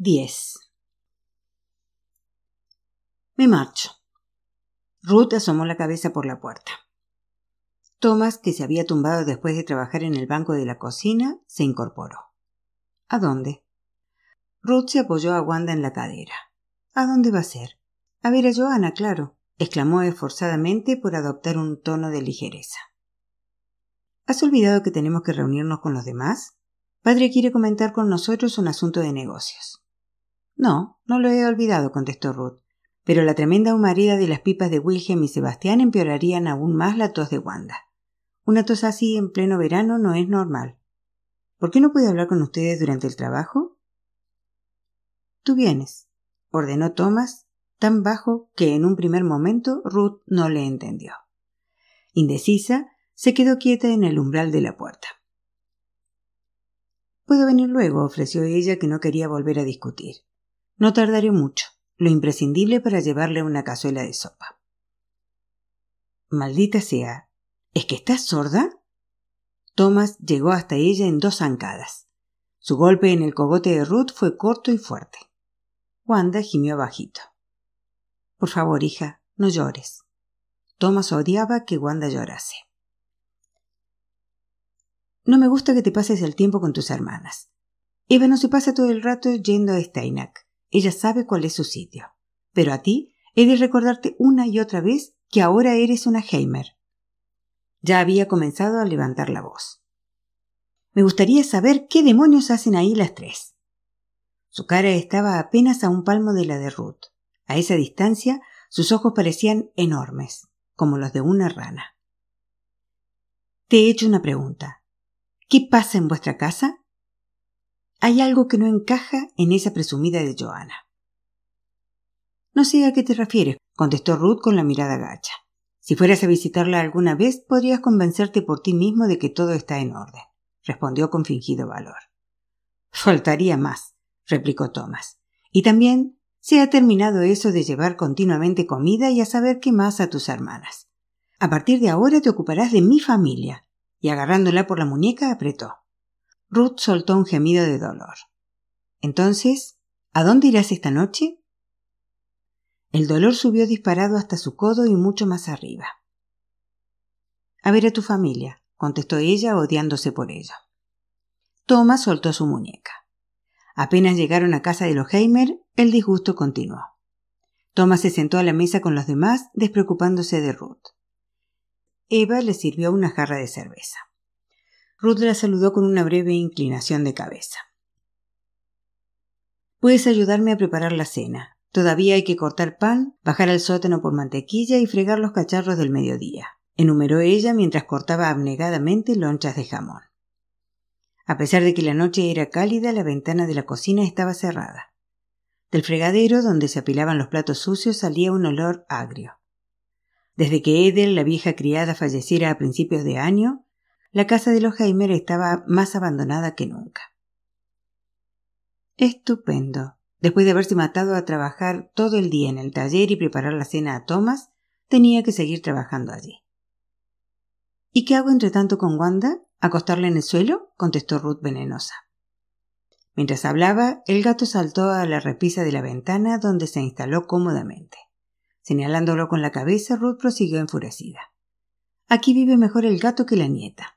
10. Me marcho. Ruth asomó la cabeza por la puerta. Thomas, que se había tumbado después de trabajar en el banco de la cocina, se incorporó. ¿A dónde? Ruth se apoyó a Wanda en la cadera. ¿A dónde va a ser? A ver a Joana, claro, exclamó esforzadamente por adoptar un tono de ligereza. ¿Has olvidado que tenemos que reunirnos con los demás? Padre quiere comentar con nosotros un asunto de negocios. No, no lo he olvidado, contestó Ruth. Pero la tremenda humareda de las pipas de Wilhelm y Sebastián empeorarían aún más la tos de Wanda. Una tos así en pleno verano no es normal. ¿Por qué no puede hablar con ustedes durante el trabajo? Tú vienes, ordenó Thomas, tan bajo que en un primer momento Ruth no le entendió. Indecisa, se quedó quieta en el umbral de la puerta. Puedo venir luego, ofreció ella que no quería volver a discutir. No tardaré mucho, lo imprescindible para llevarle una cazuela de sopa. Maldita sea. ¿Es que estás sorda? Thomas llegó hasta ella en dos zancadas. Su golpe en el cogote de Ruth fue corto y fuerte. Wanda gimió bajito. Por favor, hija, no llores. Thomas odiaba que Wanda llorase. No me gusta que te pases el tiempo con tus hermanas. Eva no se pasa todo el rato yendo a Steinak. Ella sabe cuál es su sitio. Pero a ti he de recordarte una y otra vez que ahora eres una Heimer. Ya había comenzado a levantar la voz. Me gustaría saber qué demonios hacen ahí las tres. Su cara estaba apenas a un palmo de la de Ruth. A esa distancia sus ojos parecían enormes, como los de una rana. Te he hecho una pregunta. ¿Qué pasa en vuestra casa? Hay algo que no encaja en esa presumida de Joana. No sé a qué te refieres, contestó Ruth con la mirada gacha. Si fueras a visitarla alguna vez, podrías convencerte por ti mismo de que todo está en orden, respondió con fingido valor. Faltaría más, replicó Thomas. Y también se ha terminado eso de llevar continuamente comida y a saber qué más a tus hermanas. A partir de ahora te ocuparás de mi familia. Y agarrándola por la muñeca apretó. Ruth soltó un gemido de dolor. Entonces, ¿a dónde irás esta noche? El dolor subió disparado hasta su codo y mucho más arriba. A ver a tu familia, contestó ella, odiándose por ello. Thomas soltó su muñeca. Apenas llegaron a casa de los Heimer, el disgusto continuó. Thomas se sentó a la mesa con los demás, despreocupándose de Ruth. Eva le sirvió una jarra de cerveza. Ruth la saludó con una breve inclinación de cabeza. Puedes ayudarme a preparar la cena. Todavía hay que cortar pan, bajar al sótano por mantequilla y fregar los cacharros del mediodía, enumeró ella mientras cortaba abnegadamente lonchas de jamón. A pesar de que la noche era cálida, la ventana de la cocina estaba cerrada. Del fregadero, donde se apilaban los platos sucios, salía un olor agrio. Desde que Edel, la vieja criada, falleciera a principios de año, la casa de los Heimer estaba más abandonada que nunca. Estupendo. Después de haberse matado a trabajar todo el día en el taller y preparar la cena a Thomas, tenía que seguir trabajando allí. ¿Y qué hago entre tanto con Wanda? ¿Acostarla en el suelo? contestó Ruth venenosa. Mientras hablaba, el gato saltó a la repisa de la ventana donde se instaló cómodamente. Señalándolo con la cabeza, Ruth prosiguió enfurecida. Aquí vive mejor el gato que la nieta.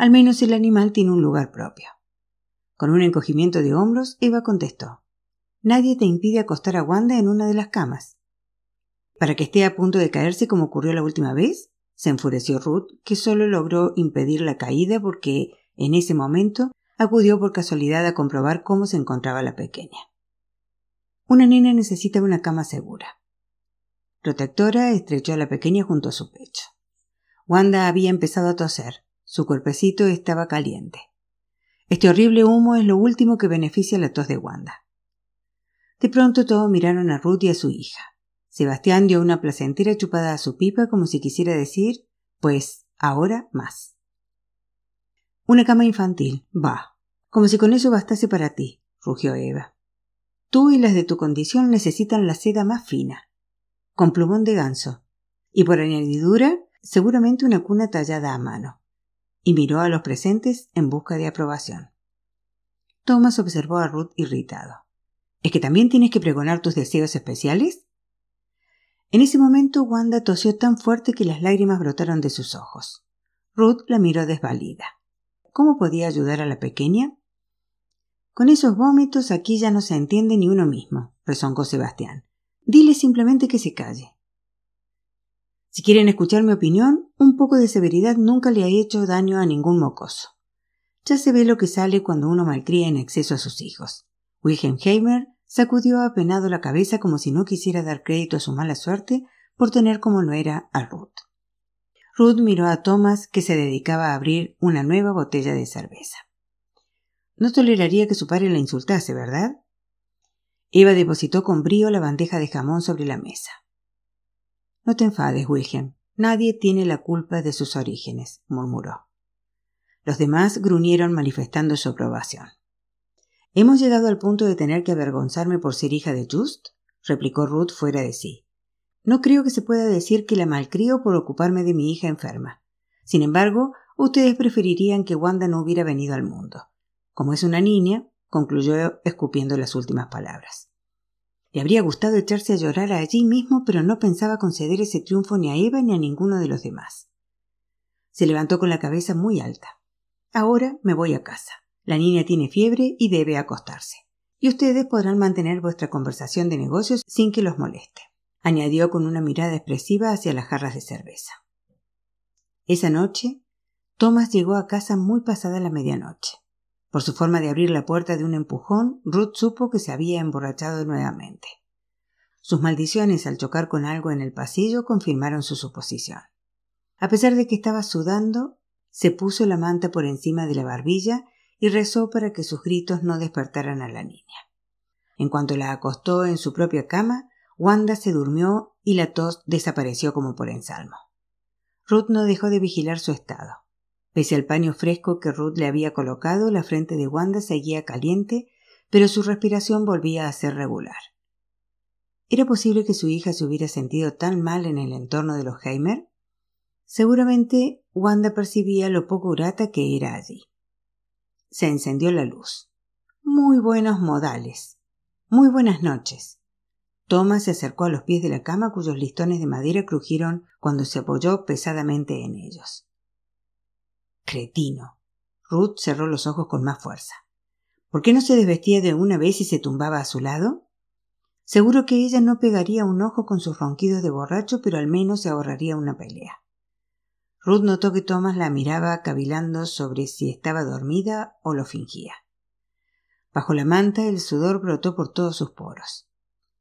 Al menos el animal tiene un lugar propio. Con un encogimiento de hombros, Eva contestó Nadie te impide acostar a Wanda en una de las camas. ¿Para que esté a punto de caerse como ocurrió la última vez? se enfureció Ruth, que solo logró impedir la caída porque, en ese momento, acudió por casualidad a comprobar cómo se encontraba la pequeña. Una nena necesita una cama segura. Protectora estrechó a la pequeña junto a su pecho. Wanda había empezado a toser. Su cuerpecito estaba caliente. Este horrible humo es lo último que beneficia la tos de Wanda. De pronto todos miraron a Ruth y a su hija. Sebastián dio una placentera chupada a su pipa como si quisiera decir, pues, ahora más. Una cama infantil, va. Como si con eso bastase para ti, rugió Eva. Tú y las de tu condición necesitan la seda más fina, con plumón de ganso, y por añadidura, seguramente una cuna tallada a mano y miró a los presentes en busca de aprobación. Thomas observó a Ruth irritado. ¿Es que también tienes que pregonar tus deseos especiales? En ese momento Wanda tosió tan fuerte que las lágrimas brotaron de sus ojos. Ruth la miró desvalida. ¿Cómo podía ayudar a la pequeña? Con esos vómitos aquí ya no se entiende ni uno mismo, rezongó Sebastián. Dile simplemente que se calle. Si quieren escuchar mi opinión, un poco de severidad nunca le ha hecho daño a ningún mocoso. Ya se ve lo que sale cuando uno malcría en exceso a sus hijos. Wilhelm Heimer sacudió apenado la cabeza como si no quisiera dar crédito a su mala suerte por tener como no era a Ruth. Ruth miró a Thomas que se dedicaba a abrir una nueva botella de cerveza. No toleraría que su padre la insultase, ¿verdad? Eva depositó con brío la bandeja de jamón sobre la mesa. No te enfades, Wilhelm. Nadie tiene la culpa de sus orígenes, murmuró. Los demás gruñeron manifestando su aprobación. ¿Hemos llegado al punto de tener que avergonzarme por ser hija de Just? replicó Ruth fuera de sí. No creo que se pueda decir que la malcrio por ocuparme de mi hija enferma. Sin embargo, ustedes preferirían que Wanda no hubiera venido al mundo. Como es una niña, concluyó escupiendo las últimas palabras. Le habría gustado echarse a llorar allí mismo, pero no pensaba conceder ese triunfo ni a Eva ni a ninguno de los demás. Se levantó con la cabeza muy alta. Ahora me voy a casa. La niña tiene fiebre y debe acostarse. Y ustedes podrán mantener vuestra conversación de negocios sin que los moleste, añadió con una mirada expresiva hacia las jarras de cerveza. Esa noche, Thomas llegó a casa muy pasada la medianoche. Por su forma de abrir la puerta de un empujón, Ruth supo que se había emborrachado nuevamente. Sus maldiciones al chocar con algo en el pasillo confirmaron su suposición. A pesar de que estaba sudando, se puso la manta por encima de la barbilla y rezó para que sus gritos no despertaran a la niña. En cuanto la acostó en su propia cama, Wanda se durmió y la tos desapareció como por ensalmo. Ruth no dejó de vigilar su estado. Pese al paño fresco que Ruth le había colocado, la frente de Wanda seguía caliente, pero su respiración volvía a ser regular. ¿Era posible que su hija se hubiera sentido tan mal en el entorno de los Heimer? Seguramente Wanda percibía lo poco grata que era allí. Se encendió la luz. Muy buenos modales. Muy buenas noches. Thomas se acercó a los pies de la cama cuyos listones de madera crujieron cuando se apoyó pesadamente en ellos. Ruth cerró los ojos con más fuerza. ¿Por qué no se desvestía de una vez y se tumbaba a su lado? Seguro que ella no pegaría un ojo con sus ronquidos de borracho, pero al menos se ahorraría una pelea. Ruth notó que Thomas la miraba cavilando sobre si estaba dormida o lo fingía. Bajo la manta el sudor brotó por todos sus poros.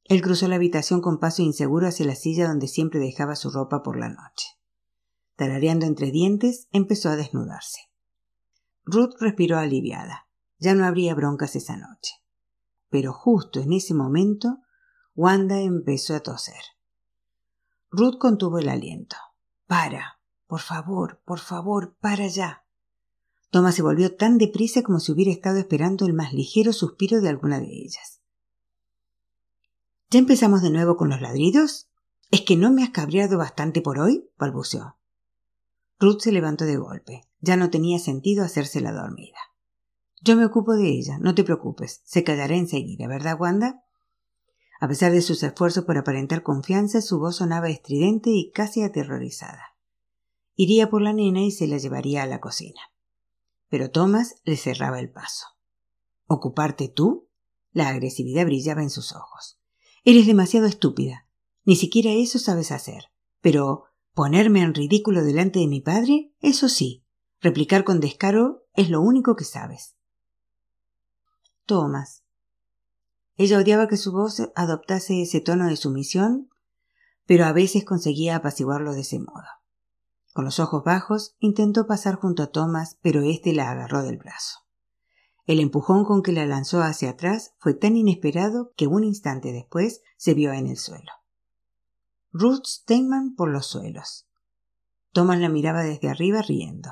Él cruzó la habitación con paso inseguro hacia la silla donde siempre dejaba su ropa por la noche. Tarareando entre dientes, empezó a desnudarse. Ruth respiró aliviada. Ya no habría broncas esa noche. Pero justo en ese momento, Wanda empezó a toser. Ruth contuvo el aliento. Para, por favor, por favor, para ya. Thomas se volvió tan deprisa como si hubiera estado esperando el más ligero suspiro de alguna de ellas. ¿Ya empezamos de nuevo con los ladridos? ¿Es que no me has cabreado bastante por hoy? balbuceó. Ruth se levantó de golpe. Ya no tenía sentido hacerse la dormida. Yo me ocupo de ella, no te preocupes. Se callará enseguida, ¿verdad, Wanda? A pesar de sus esfuerzos por aparentar confianza, su voz sonaba estridente y casi aterrorizada iría por la nena y se la llevaría a la cocina. Pero Thomas le cerraba el paso. ¿Ocuparte tú? La agresividad brillaba en sus ojos. Eres demasiado estúpida. Ni siquiera eso sabes hacer. Pero ponerme en ridículo delante de mi padre, eso sí. Replicar con descaro es lo único que sabes. Thomas. Ella odiaba que su voz adoptase ese tono de sumisión, pero a veces conseguía apaciguarlo de ese modo. Con los ojos bajos intentó pasar junto a Thomas, pero éste la agarró del brazo. El empujón con que la lanzó hacia atrás fue tan inesperado que un instante después se vio en el suelo. Ruth Steinman por los suelos. Thomas la miraba desde arriba riendo.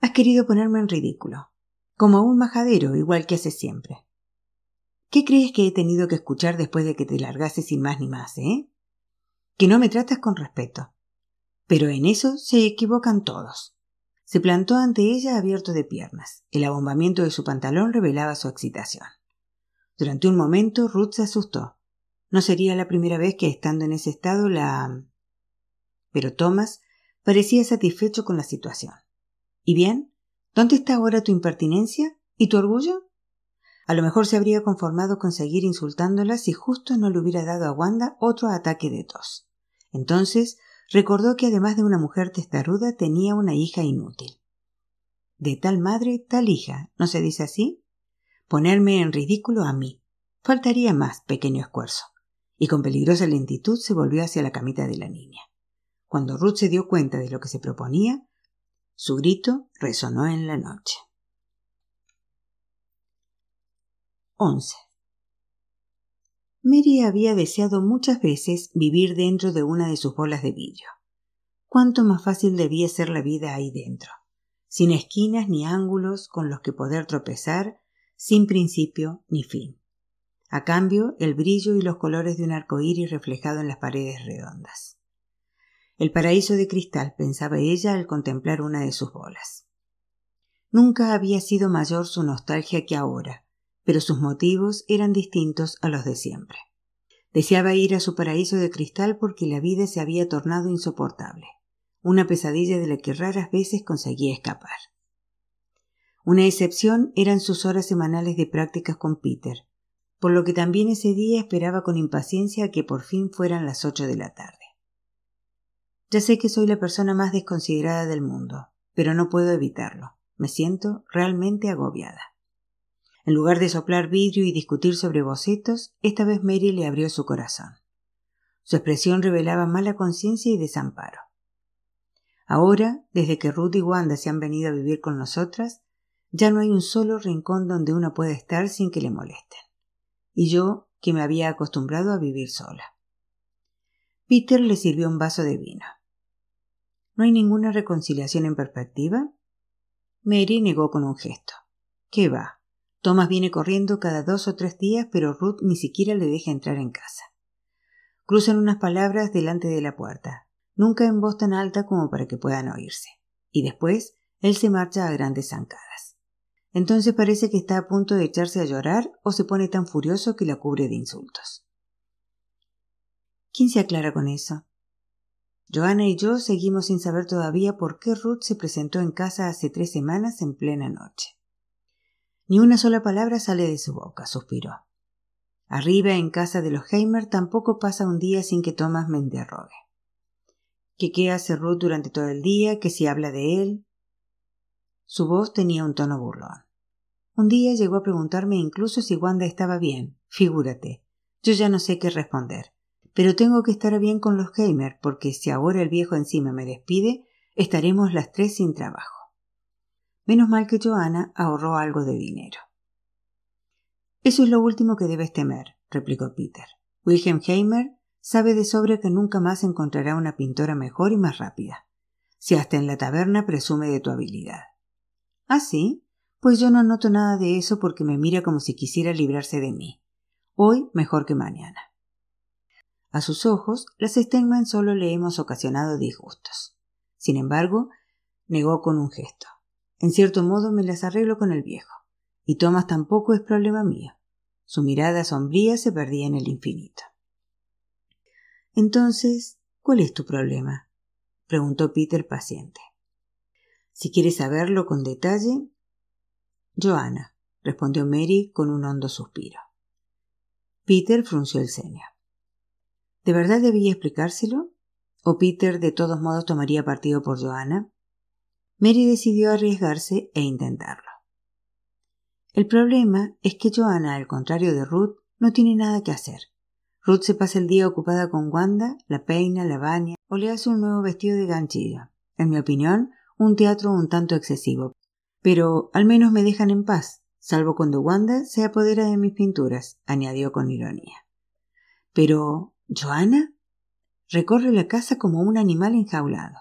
Has querido ponerme en ridículo, como un majadero, igual que hace siempre. ¿Qué crees que he tenido que escuchar después de que te largases sin más ni más, eh? Que no me tratas con respeto. Pero en eso se equivocan todos. Se plantó ante ella abierto de piernas. El abombamiento de su pantalón revelaba su excitación. Durante un momento Ruth se asustó. No sería la primera vez que estando en ese estado la... Pero Thomas parecía satisfecho con la situación. ¿Y bien? ¿Dónde está ahora tu impertinencia? ¿Y tu orgullo? A lo mejor se habría conformado con seguir insultándola si justo no le hubiera dado a Wanda otro ataque de tos. Entonces recordó que además de una mujer testaruda tenía una hija inútil. De tal madre, tal hija, ¿no se dice así? Ponerme en ridículo a mí. Faltaría más, pequeño esfuerzo. Y con peligrosa lentitud se volvió hacia la camita de la niña. Cuando Ruth se dio cuenta de lo que se proponía, su grito resonó en la noche. 11. Mary había deseado muchas veces vivir dentro de una de sus bolas de vidrio. Cuánto más fácil debía ser la vida ahí dentro, sin esquinas ni ángulos con los que poder tropezar, sin principio ni fin. A cambio, el brillo y los colores de un arco iris reflejado en las paredes redondas. El paraíso de cristal, pensaba ella al contemplar una de sus bolas. Nunca había sido mayor su nostalgia que ahora, pero sus motivos eran distintos a los de siempre. Deseaba ir a su paraíso de cristal porque la vida se había tornado insoportable, una pesadilla de la que raras veces conseguía escapar. Una excepción eran sus horas semanales de prácticas con Peter, por lo que también ese día esperaba con impaciencia que por fin fueran las ocho de la tarde. Ya sé que soy la persona más desconsiderada del mundo, pero no puedo evitarlo. Me siento realmente agobiada. En lugar de soplar vidrio y discutir sobre bocetos, esta vez Mary le abrió su corazón. Su expresión revelaba mala conciencia y desamparo. Ahora, desde que Ruth y Wanda se han venido a vivir con nosotras, ya no hay un solo rincón donde uno pueda estar sin que le molesten. Y yo, que me había acostumbrado a vivir sola. Peter le sirvió un vaso de vino. ¿No hay ninguna reconciliación en perspectiva? Mary negó con un gesto. ¿Qué va? Thomas viene corriendo cada dos o tres días, pero Ruth ni siquiera le deja entrar en casa. Cruzan unas palabras delante de la puerta, nunca en voz tan alta como para que puedan oírse, y después él se marcha a grandes zancadas. Entonces parece que está a punto de echarse a llorar o se pone tan furioso que la cubre de insultos. ¿Quién se aclara con eso? Joana y yo seguimos sin saber todavía por qué Ruth se presentó en casa hace tres semanas en plena noche. Ni una sola palabra sale de su boca, suspiró. Arriba, en casa de los Heimer, tampoco pasa un día sin que Thomas me interrogue. ¿Que qué hace Ruth durante todo el día? ¿Que si habla de él? Su voz tenía un tono burlón. Un día llegó a preguntarme incluso si Wanda estaba bien. Figúrate. Yo ya no sé qué responder. Pero tengo que estar bien con los Heimer, porque si ahora el viejo encima me despide, estaremos las tres sin trabajo. Menos mal que Joanna ahorró algo de dinero. Eso es lo último que debes temer, replicó Peter. Wilhelm Heimer sabe de sobra que nunca más encontrará una pintora mejor y más rápida. Si hasta en la taberna presume de tu habilidad. ¿Ah, sí? Pues yo no noto nada de eso porque me mira como si quisiera librarse de mí. Hoy mejor que mañana. A sus ojos, las Steinman solo le hemos ocasionado disgustos. Sin embargo, negó con un gesto. En cierto modo me las arreglo con el viejo. Y Thomas tampoco es problema mío. Su mirada sombría se perdía en el infinito. Entonces, ¿cuál es tu problema? preguntó Peter paciente. Si quieres saberlo con detalle. Joana, respondió Mary con un hondo suspiro. Peter frunció el ceño. ¿De verdad debía explicárselo? ¿O Peter de todos modos tomaría partido por Joana? Mary decidió arriesgarse e intentarlo. El problema es que Joanna, al contrario de Ruth, no tiene nada que hacer. Ruth se pasa el día ocupada con Wanda, la peina, la baña o le hace un nuevo vestido de ganchillo. En mi opinión, un teatro un tanto excesivo. Pero al menos me dejan en paz, salvo cuando Wanda se apodera de mis pinturas, añadió con ironía. Pero, ¿Joanna? Recorre la casa como un animal enjaulado.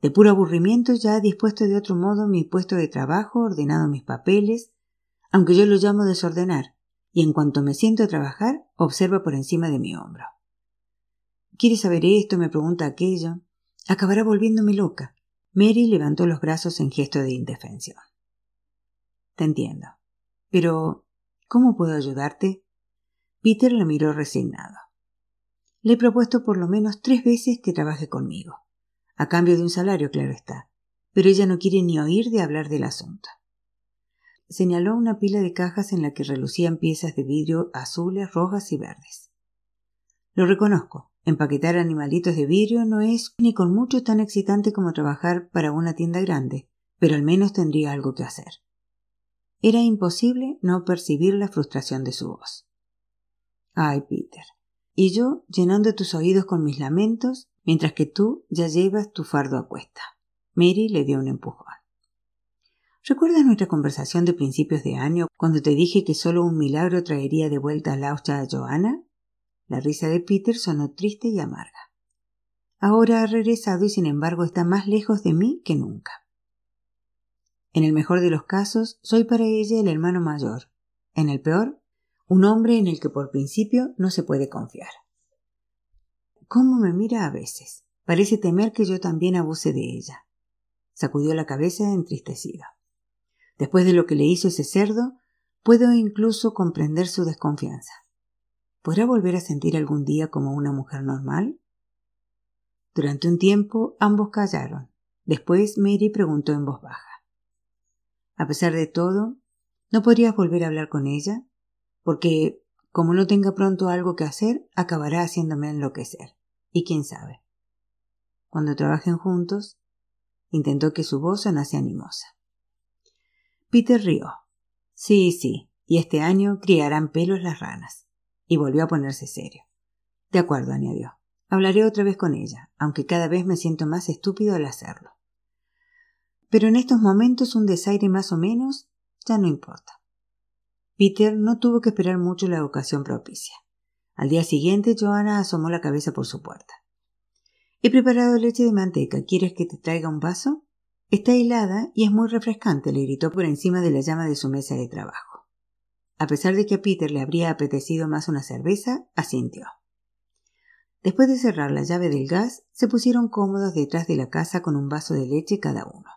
De puro aburrimiento ya ha dispuesto de otro modo mi puesto de trabajo, ordenado mis papeles, aunque yo lo llamo desordenar, y en cuanto me siento a trabajar, observa por encima de mi hombro. ¿Quiere saber esto? me pregunta aquello. Acabará volviéndome loca. Mary levantó los brazos en gesto de indefensión. Te entiendo. Pero ¿Cómo puedo ayudarte? Peter le miró resignado. Le he propuesto por lo menos tres veces que trabaje conmigo, a cambio de un salario, claro está, pero ella no quiere ni oír de hablar del asunto. Señaló una pila de cajas en la que relucían piezas de vidrio azules, rojas y verdes. Lo reconozco, empaquetar animalitos de vidrio no es ni con mucho tan excitante como trabajar para una tienda grande, pero al menos tendría algo que hacer. Era imposible no percibir la frustración de su voz. Ay, Peter. Y yo llenando tus oídos con mis lamentos, mientras que tú ya llevas tu fardo a cuesta. Mary le dio un empujón. ¿Recuerdas nuestra conversación de principios de año cuando te dije que solo un milagro traería de vuelta a Laucha a Johanna? La risa de Peter sonó triste y amarga. Ahora ha regresado y sin embargo está más lejos de mí que nunca. En el mejor de los casos, soy para ella el hermano mayor. En el peor, un hombre en el que por principio no se puede confiar. ¿Cómo me mira a veces? Parece temer que yo también abuse de ella. Sacudió la cabeza entristecida. Después de lo que le hizo ese cerdo, puedo incluso comprender su desconfianza. ¿Podrá volver a sentir algún día como una mujer normal? Durante un tiempo ambos callaron. Después Mary preguntó en voz baja. A pesar de todo, ¿no podrías volver a hablar con ella? Porque, como no tenga pronto algo que hacer, acabará haciéndome enloquecer. Y quién sabe. Cuando trabajen juntos, intentó que su voz sonase animosa. Peter rió. Sí, sí, y este año criarán pelos las ranas. Y volvió a ponerse serio. De acuerdo, añadió. Hablaré otra vez con ella, aunque cada vez me siento más estúpido al hacerlo pero en estos momentos un desaire más o menos ya no importa. Peter no tuvo que esperar mucho la ocasión propicia. Al día siguiente, Johanna asomó la cabeza por su puerta. He preparado leche de manteca. ¿Quieres que te traiga un vaso? Está helada y es muy refrescante, le gritó por encima de la llama de su mesa de trabajo. A pesar de que a Peter le habría apetecido más una cerveza, asintió. Después de cerrar la llave del gas, se pusieron cómodos detrás de la casa con un vaso de leche cada uno.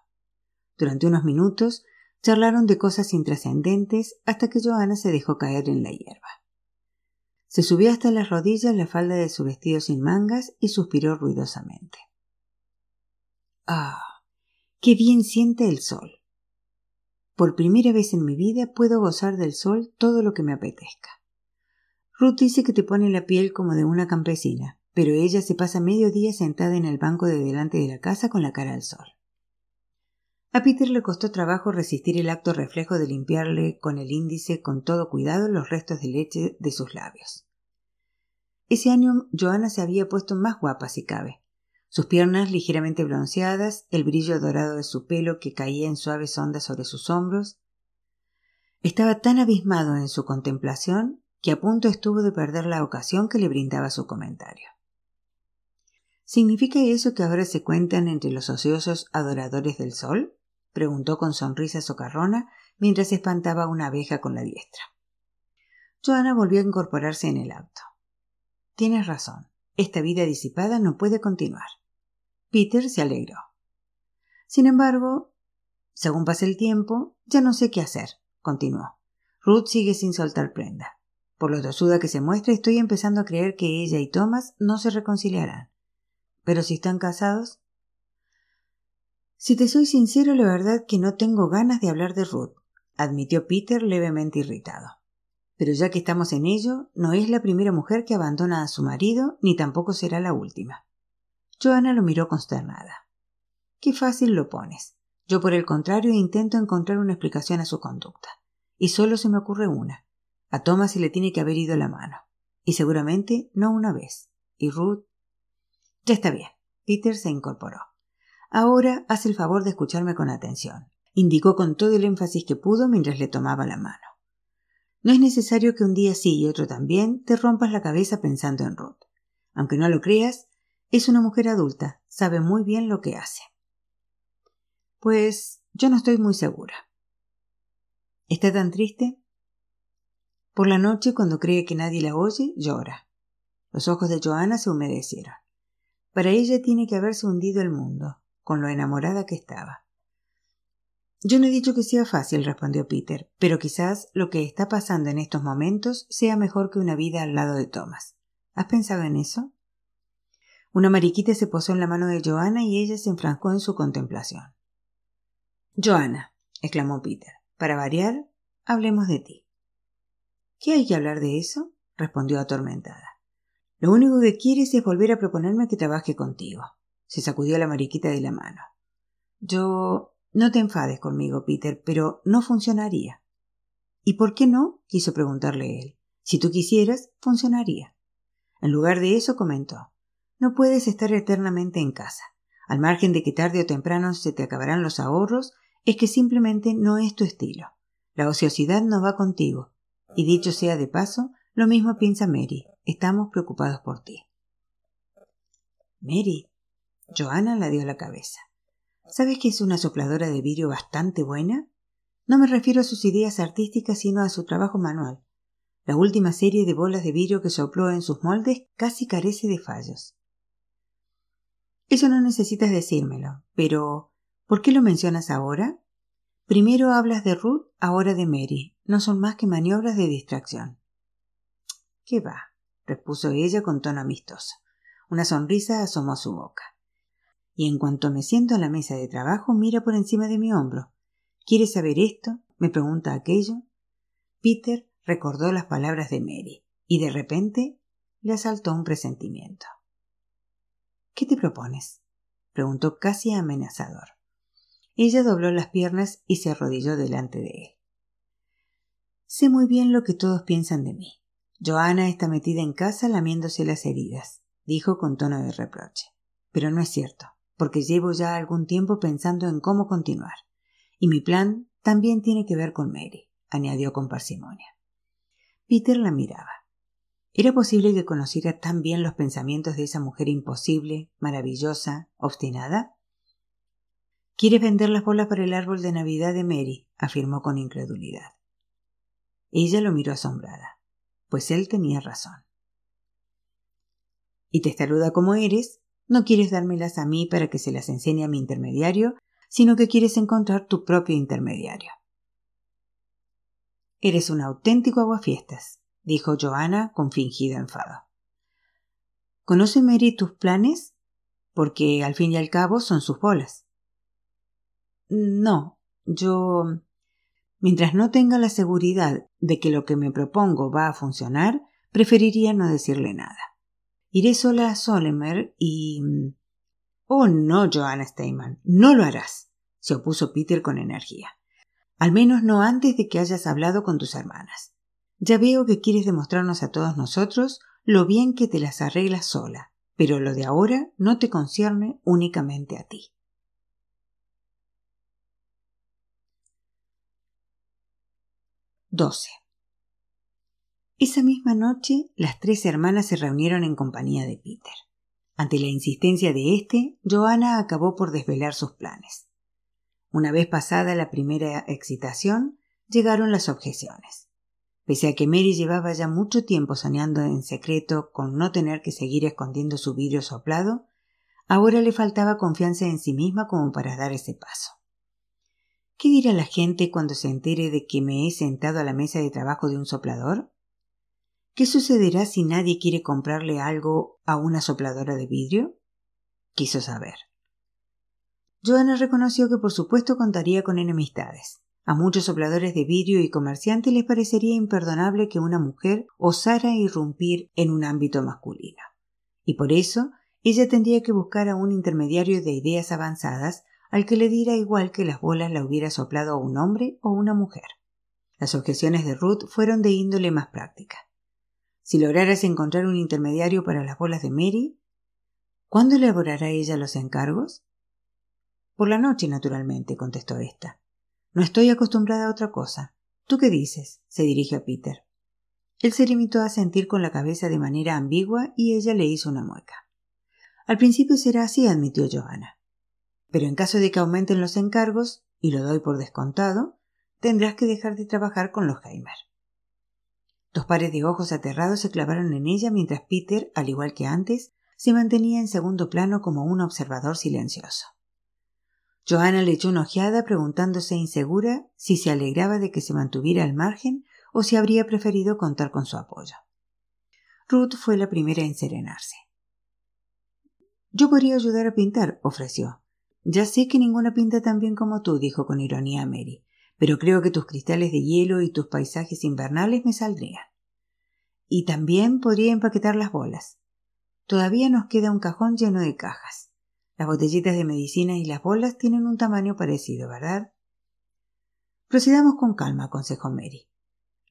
Durante unos minutos charlaron de cosas intrascendentes hasta que Joana se dejó caer en la hierba. Se subió hasta las rodillas la falda de su vestido sin mangas y suspiró ruidosamente. Ah, qué bien siente el sol. Por primera vez en mi vida puedo gozar del sol todo lo que me apetezca. Ruth dice que te pone la piel como de una campesina, pero ella se pasa medio día sentada en el banco de delante de la casa con la cara al sol. A Peter le costó trabajo resistir el acto reflejo de limpiarle con el índice con todo cuidado los restos de leche de sus labios. Ese año Joana se había puesto más guapa si cabe. Sus piernas ligeramente bronceadas, el brillo dorado de su pelo que caía en suaves ondas sobre sus hombros. Estaba tan abismado en su contemplación que a punto estuvo de perder la ocasión que le brindaba su comentario. ¿Significa eso que ahora se cuentan entre los ociosos adoradores del sol? preguntó con sonrisa socarrona mientras espantaba una abeja con la diestra. Joana volvió a incorporarse en el auto. Tienes razón. Esta vida disipada no puede continuar. Peter se alegró. Sin embargo, según pasa el tiempo, ya no sé qué hacer, continuó. Ruth sigue sin soltar prenda. Por lo tosuda que se muestra, estoy empezando a creer que ella y Thomas no se reconciliarán. Pero si están casados, si te soy sincero, la verdad que no tengo ganas de hablar de Ruth, admitió Peter levemente irritado. Pero ya que estamos en ello, no es la primera mujer que abandona a su marido, ni tampoco será la última. Joana lo miró consternada. Qué fácil lo pones. Yo, por el contrario, intento encontrar una explicación a su conducta. Y solo se me ocurre una. A Thomas se le tiene que haber ido la mano. Y seguramente no una vez. Y Ruth. Ya está bien. Peter se incorporó. Ahora haz el favor de escucharme con atención, indicó con todo el énfasis que pudo mientras le tomaba la mano. No es necesario que un día sí y otro también te rompas la cabeza pensando en Ruth. Aunque no lo creas, es una mujer adulta, sabe muy bien lo que hace. Pues yo no estoy muy segura. ¿Está tan triste? Por la noche, cuando cree que nadie la oye, llora. Los ojos de Joana se humedecieron. Para ella tiene que haberse hundido el mundo con lo enamorada que estaba. Yo no he dicho que sea fácil, respondió Peter, pero quizás lo que está pasando en estos momentos sea mejor que una vida al lado de Thomas. ¿Has pensado en eso? Una mariquita se posó en la mano de Joanna y ella se enfrascó en su contemplación. Joanna, exclamó Peter, para variar, hablemos de ti. ¿Qué hay que hablar de eso? respondió atormentada. Lo único que quieres es volver a proponerme que trabaje contigo. Se sacudió la mariquita de la mano. Yo. No te enfades conmigo, Peter, pero no funcionaría. ¿Y por qué no? quiso preguntarle él. Si tú quisieras, funcionaría. En lugar de eso, comentó. No puedes estar eternamente en casa. Al margen de que tarde o temprano se te acabarán los ahorros, es que simplemente no es tu estilo. La ociosidad no va contigo. Y dicho sea de paso, lo mismo piensa Mary. Estamos preocupados por ti. Mary. Johanna la dio la cabeza. ¿Sabes que es una sopladora de vidrio bastante buena? No me refiero a sus ideas artísticas, sino a su trabajo manual. La última serie de bolas de vidrio que sopló en sus moldes casi carece de fallos. Eso no necesitas decírmelo, pero ¿por qué lo mencionas ahora? Primero hablas de Ruth, ahora de Mary. No son más que maniobras de distracción. ¿Qué va? repuso ella con tono amistoso. Una sonrisa asomó su boca. Y en cuanto me siento a la mesa de trabajo, mira por encima de mi hombro. ¿Quieres saber esto? me pregunta aquello. Peter recordó las palabras de Mary, y de repente le asaltó un presentimiento. ¿Qué te propones? preguntó casi amenazador. Ella dobló las piernas y se arrodilló delante de él. Sé muy bien lo que todos piensan de mí. Joana está metida en casa lamiéndose las heridas, dijo con tono de reproche. Pero no es cierto, porque llevo ya algún tiempo pensando en cómo continuar. Y mi plan también tiene que ver con Mary, añadió con parsimonia. Peter la miraba. ¿Era posible que conociera tan bien los pensamientos de esa mujer imposible, maravillosa, obstinada? ¿Quieres vender las bolas para el árbol de Navidad de Mary? afirmó con incredulidad. Ella lo miró asombrada, pues él tenía razón. Y testaruda como eres, no quieres dármelas a mí para que se las enseñe a mi intermediario, sino que quieres encontrar tu propio intermediario. Eres un auténtico aguafiestas, dijo Joana con fingido enfado. ¿Conoce Mary tus planes? Porque al fin y al cabo son sus bolas. No, yo. Mientras no tenga la seguridad de que lo que me propongo va a funcionar, preferiría no decirle nada. Iré sola a Solemer y. Oh, no, Joanna Steinman, no lo harás, se opuso Peter con energía. Al menos no antes de que hayas hablado con tus hermanas. Ya veo que quieres demostrarnos a todos nosotros lo bien que te las arreglas sola, pero lo de ahora no te concierne únicamente a ti. Doce. Esa misma noche las tres hermanas se reunieron en compañía de Peter. Ante la insistencia de éste, Joanna acabó por desvelar sus planes. Una vez pasada la primera excitación, llegaron las objeciones. Pese a que Mary llevaba ya mucho tiempo soñando en secreto con no tener que seguir escondiendo su vidrio soplado, ahora le faltaba confianza en sí misma como para dar ese paso. ¿Qué dirá la gente cuando se entere de que me he sentado a la mesa de trabajo de un soplador? ¿Qué sucederá si nadie quiere comprarle algo a una sopladora de vidrio? Quiso saber. Joanna reconoció que por supuesto contaría con enemistades. A muchos sopladores de vidrio y comerciantes les parecería imperdonable que una mujer osara irrumpir en un ámbito masculino. Y por eso ella tendría que buscar a un intermediario de ideas avanzadas al que le diera igual que las bolas la hubiera soplado un hombre o una mujer. Las objeciones de Ruth fueron de índole más práctica. Si lograras encontrar un intermediario para las bolas de Mary, ¿cuándo elaborará ella los encargos? Por la noche, naturalmente, contestó ésta. No estoy acostumbrada a otra cosa. ¿Tú qué dices? se dirige a Peter. Él se limitó a sentir con la cabeza de manera ambigua y ella le hizo una mueca. Al principio será así, admitió Johanna. Pero en caso de que aumenten los encargos, y lo doy por descontado, tendrás que dejar de trabajar con los Heimer. Dos pares de ojos aterrados se clavaron en ella mientras Peter, al igual que antes, se mantenía en segundo plano como un observador silencioso. Johanna le echó una ojeada preguntándose insegura si se alegraba de que se mantuviera al margen o si habría preferido contar con su apoyo. Ruth fue la primera en serenarse. Yo podría ayudar a pintar, ofreció. Ya sé que ninguna pinta tan bien como tú, dijo con ironía Mary, pero creo que tus cristales de hielo y tus paisajes invernales me saldrían. Y también podría empaquetar las bolas. Todavía nos queda un cajón lleno de cajas. Las botellitas de medicina y las bolas tienen un tamaño parecido, ¿verdad? Procedamos con calma, aconsejó Mary.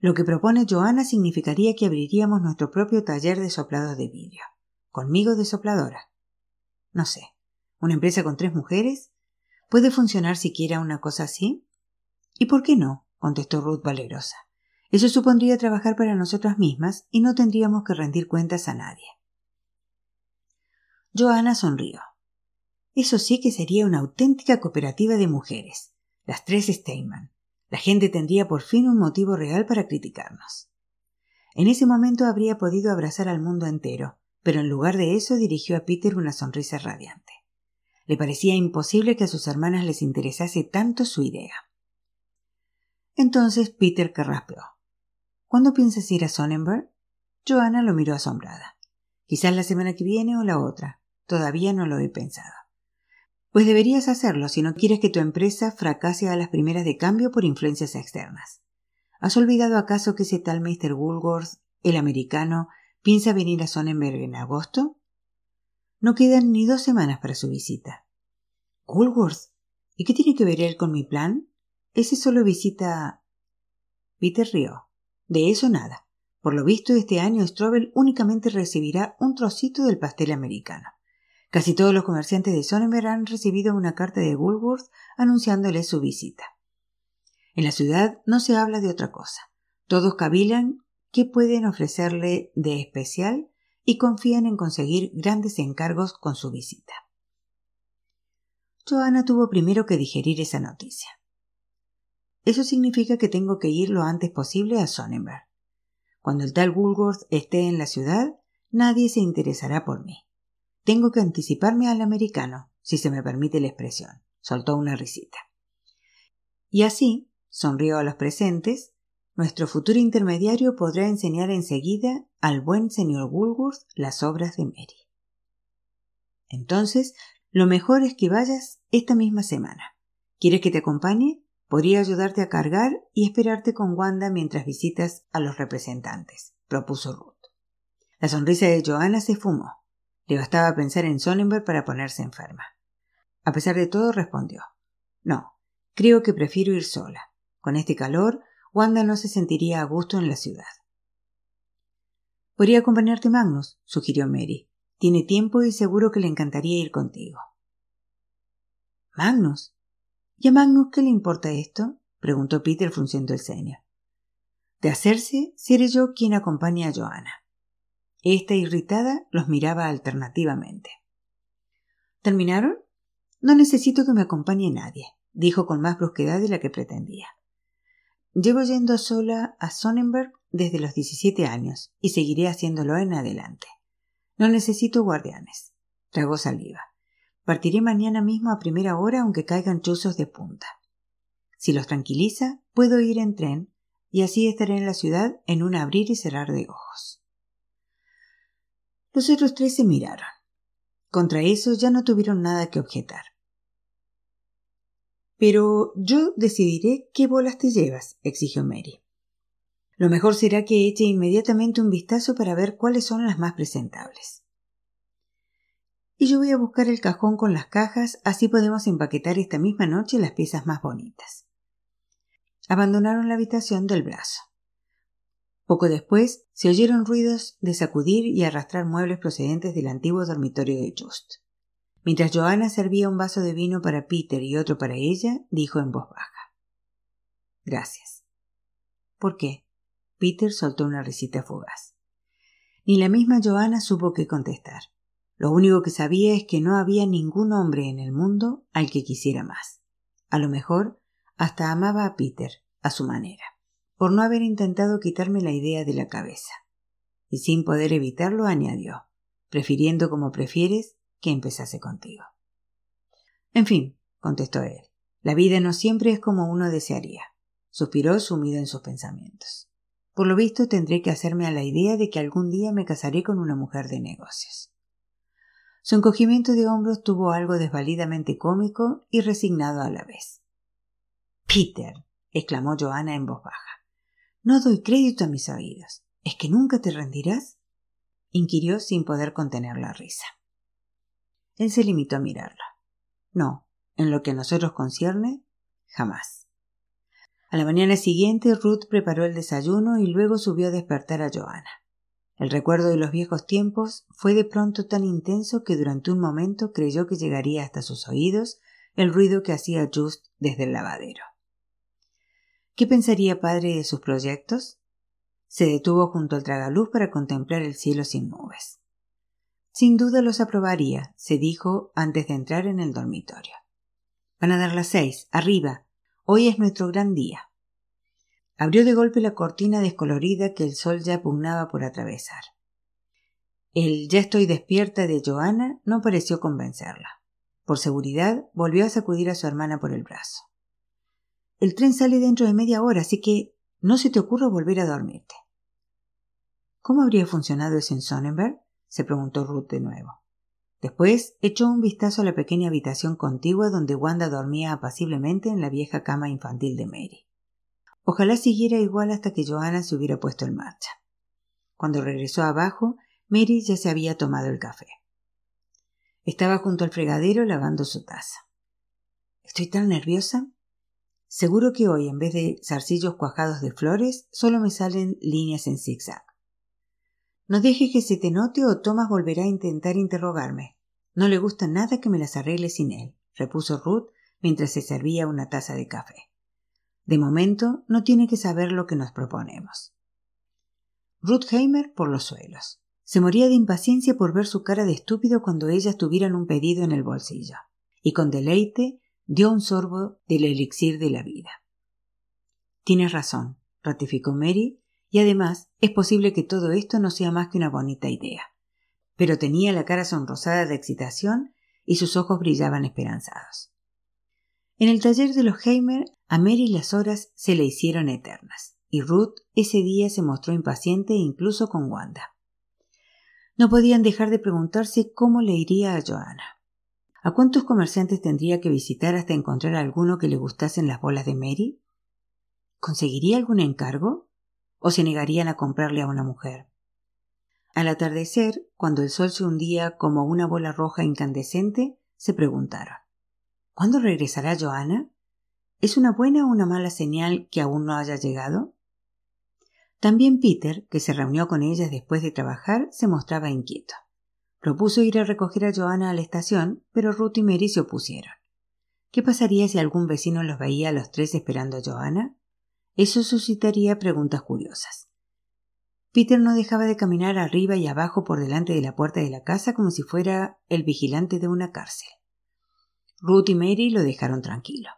Lo que propone Joana significaría que abriríamos nuestro propio taller de soplados de vidrio. Conmigo de sopladora. No sé. ¿Una empresa con tres mujeres? ¿Puede funcionar siquiera una cosa así? ¿Y por qué no? contestó Ruth valerosa. Eso supondría trabajar para nosotras mismas y no tendríamos que rendir cuentas a nadie. Joana sonrió. Eso sí que sería una auténtica cooperativa de mujeres, las tres Steinman. La gente tendría por fin un motivo real para criticarnos. En ese momento habría podido abrazar al mundo entero, pero en lugar de eso dirigió a Peter una sonrisa radiante. Le parecía imposible que a sus hermanas les interesase tanto su idea. Entonces Peter carraspeó. ¿Cuándo piensas ir a Sonnenberg? Joanna lo miró asombrada. Quizás la semana que viene o la otra. Todavía no lo he pensado. Pues deberías hacerlo si no quieres que tu empresa fracase a las primeras de cambio por influencias externas. ¿Has olvidado acaso que ese tal Mr. Woolworth, el americano, piensa venir a Sonnenberg en agosto? No quedan ni dos semanas para su visita. ¿Woolworth? ¿Y qué tiene que ver él con mi plan? Ese solo visita. Peter rió. De eso nada. Por lo visto, este año Strobel únicamente recibirá un trocito del pastel americano. Casi todos los comerciantes de Sonnenberg han recibido una carta de Woolworth anunciándole su visita. En la ciudad no se habla de otra cosa. Todos cavilan qué pueden ofrecerle de especial y confían en conseguir grandes encargos con su visita. Joanna tuvo primero que digerir esa noticia. Eso significa que tengo que ir lo antes posible a Sonnenberg. Cuando el tal Woolworth esté en la ciudad, nadie se interesará por mí. Tengo que anticiparme al americano, si se me permite la expresión. Soltó una risita. Y así, sonrió a los presentes, nuestro futuro intermediario podrá enseñar enseguida al buen señor Woolworth las obras de Mary. Entonces, lo mejor es que vayas esta misma semana. ¿Quieres que te acompañe? Podría ayudarte a cargar y esperarte con Wanda mientras visitas a los representantes, propuso Ruth. La sonrisa de Joanna se fumó. Le bastaba pensar en Sonnenberg para ponerse enferma. A pesar de todo, respondió No, creo que prefiero ir sola. Con este calor, Wanda no se sentiría a gusto en la ciudad. Podría acompañarte Magnus, sugirió Mary. Tiene tiempo y seguro que le encantaría ir contigo. Magnus. ¿Y a Magnus qué le importa esto? preguntó Peter frunciendo el ceño. De hacerse, seré yo quien acompañe a Joanna. Esta irritada los miraba alternativamente. ¿Terminaron? No necesito que me acompañe nadie, dijo con más brusquedad de la que pretendía. Llevo yendo sola a Sonnenberg desde los 17 años y seguiré haciéndolo en adelante. No necesito guardianes. Tragó saliva. Partiré mañana mismo a primera hora aunque caigan chuzos de punta. Si los tranquiliza, puedo ir en tren y así estaré en la ciudad en un abrir y cerrar de ojos. Los otros tres se miraron. Contra eso ya no tuvieron nada que objetar. Pero yo decidiré qué bolas te llevas, exigió Mary. Lo mejor será que eche inmediatamente un vistazo para ver cuáles son las más presentables. Y yo voy a buscar el cajón con las cajas, así podemos empaquetar esta misma noche las piezas más bonitas. Abandonaron la habitación del brazo. Poco después se oyeron ruidos de sacudir y arrastrar muebles procedentes del antiguo dormitorio de Just. Mientras Joanna servía un vaso de vino para Peter y otro para ella, dijo en voz baja Gracias. ¿Por qué? Peter soltó una risita fugaz. Ni la misma Joanna supo qué contestar. Lo único que sabía es que no había ningún hombre en el mundo al que quisiera más. A lo mejor hasta amaba a Peter a su manera por no haber intentado quitarme la idea de la cabeza. Y sin poder evitarlo añadió, prefiriendo como prefieres que empezase contigo. En fin, contestó él. La vida no siempre es como uno desearía. Suspiró sumido en sus pensamientos. Por lo visto tendré que hacerme a la idea de que algún día me casaré con una mujer de negocios. Su encogimiento de hombros tuvo algo desvalidamente cómico y resignado a la vez. Peter, exclamó Johanna en voz baja. No doy crédito a mis oídos. ¿Es que nunca te rendirás? inquirió sin poder contener la risa. Él se limitó a mirarla. No, en lo que a nosotros concierne, jamás. A la mañana siguiente Ruth preparó el desayuno y luego subió a despertar a Johanna. El recuerdo de los viejos tiempos fue de pronto tan intenso que durante un momento creyó que llegaría hasta sus oídos el ruido que hacía Just desde el lavadero. ¿Qué pensaría padre de sus proyectos? Se detuvo junto al tragaluz para contemplar el cielo sin nubes. Sin duda los aprobaría, se dijo antes de entrar en el dormitorio. Van a dar las seis, arriba. Hoy es nuestro gran día. Abrió de golpe la cortina descolorida que el sol ya pugnaba por atravesar. El ya estoy despierta de Joana no pareció convencerla. Por seguridad, volvió a sacudir a su hermana por el brazo. El tren sale dentro de media hora, así que no se te ocurra volver a dormirte. ¿Cómo habría funcionado eso en Sonnenberg? se preguntó Ruth de nuevo. Después echó un vistazo a la pequeña habitación contigua donde Wanda dormía apaciblemente en la vieja cama infantil de Mary. Ojalá siguiera igual hasta que Johanna se hubiera puesto en marcha. Cuando regresó abajo, Mary ya se había tomado el café. Estaba junto al fregadero lavando su taza. Estoy tan nerviosa. Seguro que hoy, en vez de zarcillos cuajados de flores, solo me salen líneas en zigzag. No dejes que se te note o Thomas volverá a intentar interrogarme. No le gusta nada que me las arregle sin él, repuso Ruth mientras se servía una taza de café. De momento no tiene que saber lo que nos proponemos. Ruth Heimer por los suelos. Se moría de impaciencia por ver su cara de estúpido cuando ellas tuvieran un pedido en el bolsillo, y con deleite dio un sorbo del elixir de la vida. Tienes razón, ratificó Mary, y además es posible que todo esto no sea más que una bonita idea. Pero tenía la cara sonrosada de excitación y sus ojos brillaban esperanzados. En el taller de los Heimer, a Mary las horas se le hicieron eternas, y Ruth ese día se mostró impaciente incluso con Wanda. No podían dejar de preguntarse cómo le iría a Joanna. ¿A cuántos comerciantes tendría que visitar hasta encontrar alguno que le gustasen las bolas de Mary? ¿Conseguiría algún encargo? ¿O se negarían a comprarle a una mujer? Al atardecer, cuando el sol se hundía como una bola roja incandescente, se preguntaron ¿Cuándo regresará Joana? ¿Es una buena o una mala señal que aún no haya llegado? También Peter, que se reunió con ellas después de trabajar, se mostraba inquieto. Propuso ir a recoger a Joana a la estación, pero Ruth y Mary se opusieron. ¿Qué pasaría si algún vecino los veía a los tres esperando a Joana? Eso suscitaría preguntas curiosas. Peter no dejaba de caminar arriba y abajo por delante de la puerta de la casa como si fuera el vigilante de una cárcel. Ruth y Mary lo dejaron tranquilo.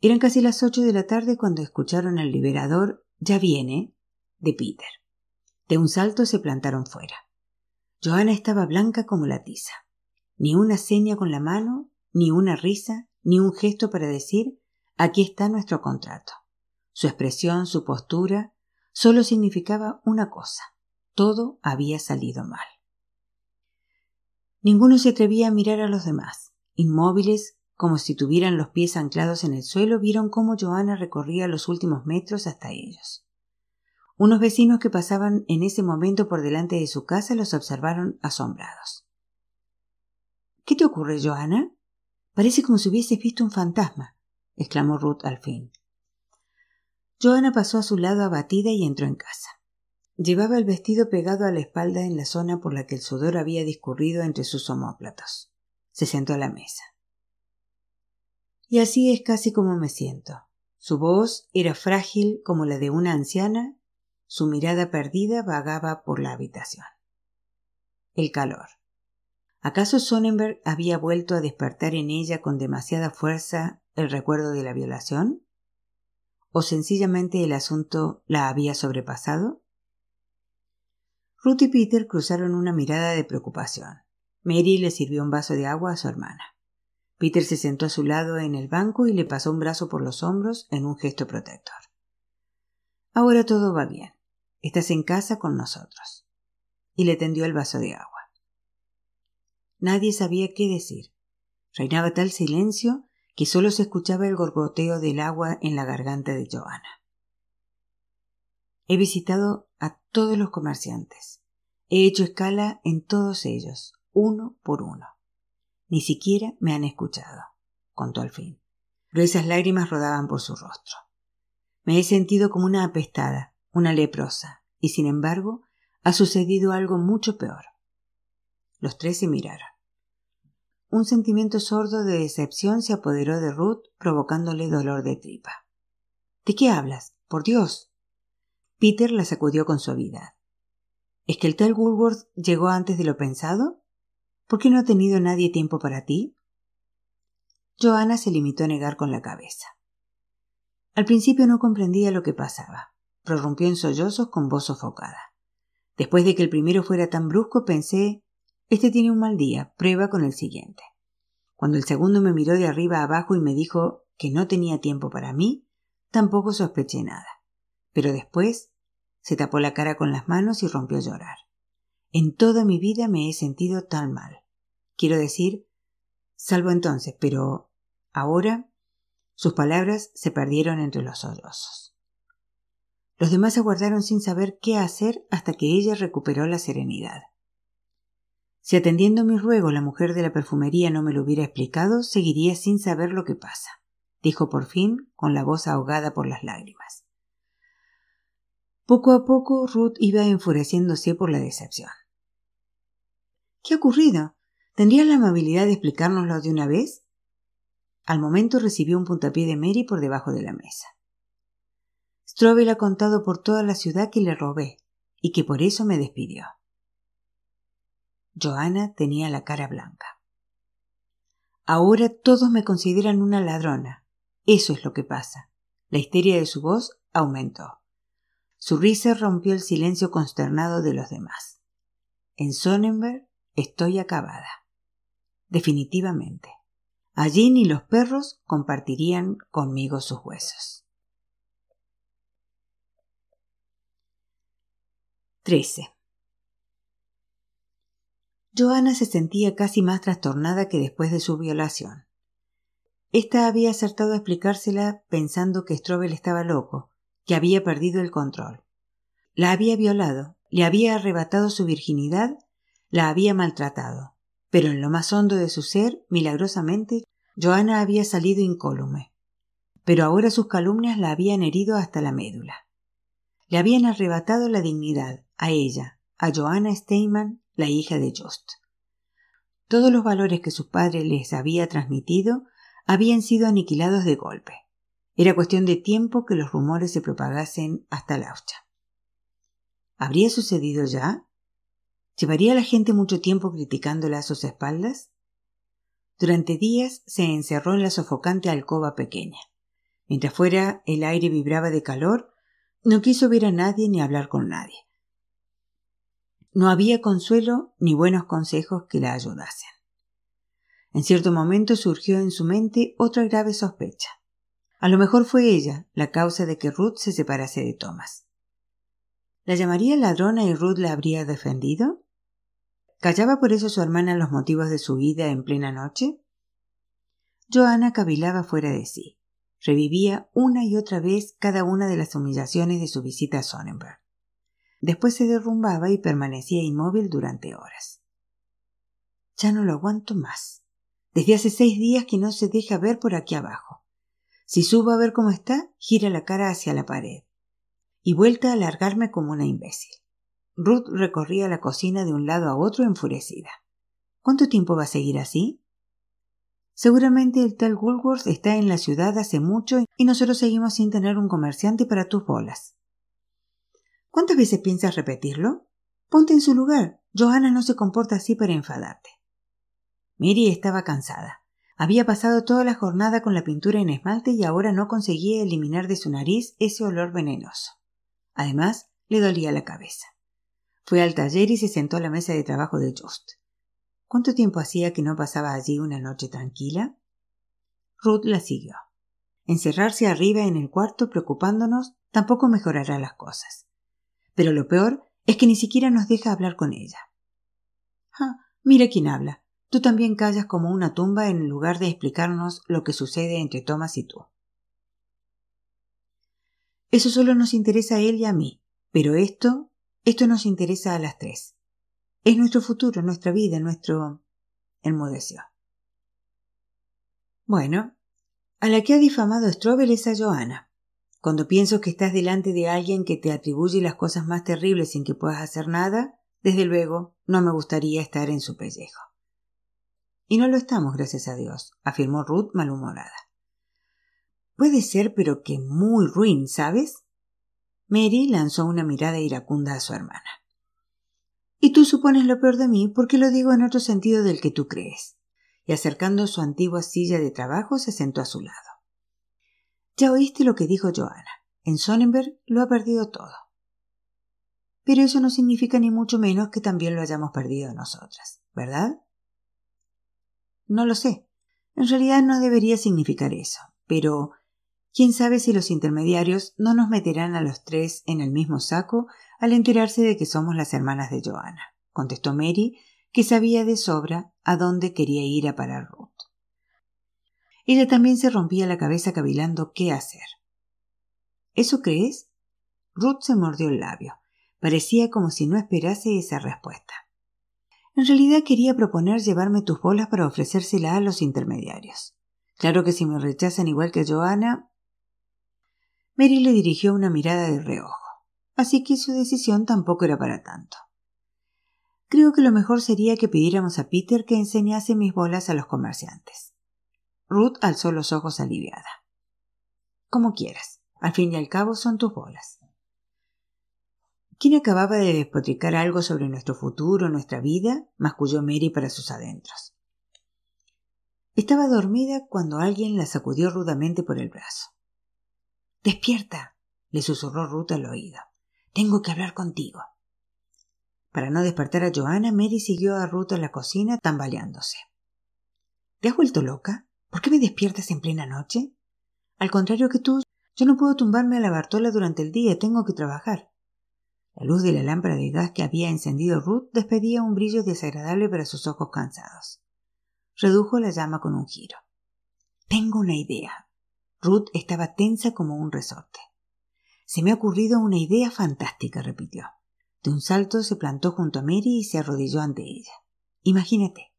Eran casi las ocho de la tarde cuando escucharon al liberador Ya viene de Peter. De un salto se plantaron fuera. Johanna estaba blanca como la tiza. Ni una seña con la mano, ni una risa, ni un gesto para decir aquí está nuestro contrato. Su expresión, su postura, solo significaba una cosa. Todo había salido mal. Ninguno se atrevía a mirar a los demás. Inmóviles, como si tuvieran los pies anclados en el suelo, vieron cómo Joana recorría los últimos metros hasta ellos. Unos vecinos que pasaban en ese momento por delante de su casa los observaron asombrados. ¿Qué te ocurre, Joana? Parece como si hubieses visto un fantasma, exclamó Ruth al fin. Joana pasó a su lado abatida y entró en casa. Llevaba el vestido pegado a la espalda en la zona por la que el sudor había discurrido entre sus omóplatos se sentó a la mesa. Y así es casi como me siento. Su voz era frágil como la de una anciana, su mirada perdida vagaba por la habitación. El calor. ¿Acaso Sonnenberg había vuelto a despertar en ella con demasiada fuerza el recuerdo de la violación? ¿O sencillamente el asunto la había sobrepasado? Ruth y Peter cruzaron una mirada de preocupación. Mary le sirvió un vaso de agua a su hermana. Peter se sentó a su lado en el banco y le pasó un brazo por los hombros en un gesto protector. Ahora todo va bien. Estás en casa con nosotros. Y le tendió el vaso de agua. Nadie sabía qué decir. Reinaba tal silencio que solo se escuchaba el gorgoteo del agua en la garganta de Joana. He visitado a todos los comerciantes. He hecho escala en todos ellos, uno por uno. Ni siquiera me han escuchado, contó al fin. Gruesas lágrimas rodaban por su rostro. Me he sentido como una apestada, una leprosa, y sin embargo ha sucedido algo mucho peor. Los tres se miraron. Un sentimiento sordo de decepción se apoderó de Ruth, provocándole dolor de tripa. ¿De qué hablas? Por Dios. Peter la sacudió con suavidad. ¿Es que el tal Woolworth llegó antes de lo pensado? ¿Por qué no ha tenido nadie tiempo para ti? Joanna se limitó a negar con la cabeza. Al principio no comprendía lo que pasaba. Prorrumpió en sollozos con voz sofocada. Después de que el primero fuera tan brusco, pensé este tiene un mal día, prueba con el siguiente. Cuando el segundo me miró de arriba abajo y me dijo que no tenía tiempo para mí, tampoco sospeché nada. Pero después se tapó la cara con las manos y rompió a llorar. En toda mi vida me he sentido tan mal. Quiero decir, salvo entonces, pero ahora sus palabras se perdieron entre los sollozos. Los demás aguardaron sin saber qué hacer hasta que ella recuperó la serenidad. Si atendiendo mi ruego la mujer de la perfumería no me lo hubiera explicado, seguiría sin saber lo que pasa, dijo por fin, con la voz ahogada por las lágrimas. Poco a poco Ruth iba enfureciéndose por la decepción. ¿Qué ha ocurrido? ¿Tendrías la amabilidad de explicárnoslo de una vez? Al momento recibió un puntapié de Mary por debajo de la mesa. Strobel ha contado por toda la ciudad que le robé y que por eso me despidió. Joana tenía la cara blanca. Ahora todos me consideran una ladrona. Eso es lo que pasa. La histeria de su voz aumentó. Su risa rompió el silencio consternado de los demás. En Sonnenberg estoy acabada. Definitivamente. Allí ni los perros compartirían conmigo sus huesos. 13. Joana se sentía casi más trastornada que después de su violación. Esta había acertado a explicársela pensando que Strobel estaba loco, que había perdido el control. La había violado, le había arrebatado su virginidad, la había maltratado. Pero en lo más hondo de su ser, milagrosamente, Joana había salido incólume. Pero ahora sus calumnias la habían herido hasta la médula. Le habían arrebatado la dignidad, a ella, a Joanna Steinman, la hija de Just. Todos los valores que su padre les había transmitido habían sido aniquilados de golpe. Era cuestión de tiempo que los rumores se propagasen hasta Laucha. ¿Habría sucedido ya? ¿Llevaría la gente mucho tiempo criticándola a sus espaldas? Durante días se encerró en la sofocante alcoba pequeña. Mientras fuera el aire vibraba de calor, no quiso ver a nadie ni hablar con nadie. No había consuelo ni buenos consejos que la ayudasen. En cierto momento surgió en su mente otra grave sospecha. A lo mejor fue ella la causa de que Ruth se separase de Thomas. ¿La llamaría ladrona y Ruth la habría defendido? ¿Callaba por eso su hermana los motivos de su vida en plena noche? Joana cavilaba fuera de sí. Revivía una y otra vez cada una de las humillaciones de su visita a Sonnenberg. Después se derrumbaba y permanecía inmóvil durante horas. Ya no lo aguanto más. Desde hace seis días que no se deja ver por aquí abajo. Si subo a ver cómo está, gira la cara hacia la pared. Y vuelta a alargarme como una imbécil. Ruth recorría la cocina de un lado a otro enfurecida. ¿Cuánto tiempo va a seguir así? Seguramente el tal Woolworth está en la ciudad hace mucho y nosotros seguimos sin tener un comerciante para tus bolas. ¿Cuántas veces piensas repetirlo? Ponte en su lugar. Johanna no se comporta así para enfadarte. Mary estaba cansada. Había pasado toda la jornada con la pintura en esmalte y ahora no conseguía eliminar de su nariz ese olor venenoso. Además, le dolía la cabeza. Fue al taller y se sentó a la mesa de trabajo de Just. ¿Cuánto tiempo hacía que no pasaba allí una noche tranquila? Ruth la siguió. Encerrarse arriba en el cuarto preocupándonos tampoco mejorará las cosas. Pero lo peor es que ni siquiera nos deja hablar con ella. Ah, mira quién habla. Tú también callas como una tumba en lugar de explicarnos lo que sucede entre Thomas y tú. Eso solo nos interesa a él y a mí, pero esto, esto nos interesa a las tres. Es nuestro futuro, nuestra vida, nuestro... enmudeció. Bueno, a la que ha difamado Strobel es a Johanna. Cuando pienso que estás delante de alguien que te atribuye las cosas más terribles sin que puedas hacer nada, desde luego no me gustaría estar en su pellejo. Y no lo estamos, gracias a Dios, afirmó Ruth malhumorada. Puede ser, pero que muy ruin, ¿sabes? Mary lanzó una mirada iracunda a su hermana. Y tú supones lo peor de mí porque lo digo en otro sentido del que tú crees. Y acercando su antigua silla de trabajo se sentó a su lado. Ya oíste lo que dijo Johanna. En Sonnenberg lo ha perdido todo. Pero eso no significa ni mucho menos que también lo hayamos perdido nosotras, ¿verdad? No lo sé. En realidad no debería significar eso, pero quién sabe si los intermediarios no nos meterán a los tres en el mismo saco al enterarse de que somos las hermanas de Johanna, contestó Mary, que sabía de sobra a dónde quería ir a parar Ruth. Ella también se rompía la cabeza cavilando qué hacer. ¿Eso crees? Ruth se mordió el labio. Parecía como si no esperase esa respuesta. En realidad quería proponer llevarme tus bolas para ofrecérsela a los intermediarios. Claro que si me rechazan igual que Joana. Mary le dirigió una mirada de reojo, así que su decisión tampoco era para tanto. Creo que lo mejor sería que pidiéramos a Peter que enseñase mis bolas a los comerciantes. Ruth alzó los ojos aliviada. Como quieras. Al fin y al cabo son tus bolas. ¿Quién acababa de despotricar algo sobre nuestro futuro, nuestra vida? masculló Mary para sus adentros. Estaba dormida cuando alguien la sacudió rudamente por el brazo. Despierta, le susurró Ruth al oído. Tengo que hablar contigo. Para no despertar a Joanna, Mary siguió a Ruth a la cocina tambaleándose. ¿Te has vuelto loca? ¿Por qué me despiertas en plena noche? Al contrario que tú, yo no puedo tumbarme a la Bartola durante el día, tengo que trabajar. La luz de la lámpara de gas que había encendido Ruth despedía un brillo desagradable para sus ojos cansados. Redujo la llama con un giro. Tengo una idea. Ruth estaba tensa como un resorte. Se me ha ocurrido una idea fantástica, repitió. De un salto se plantó junto a Mary y se arrodilló ante ella. Imagínate,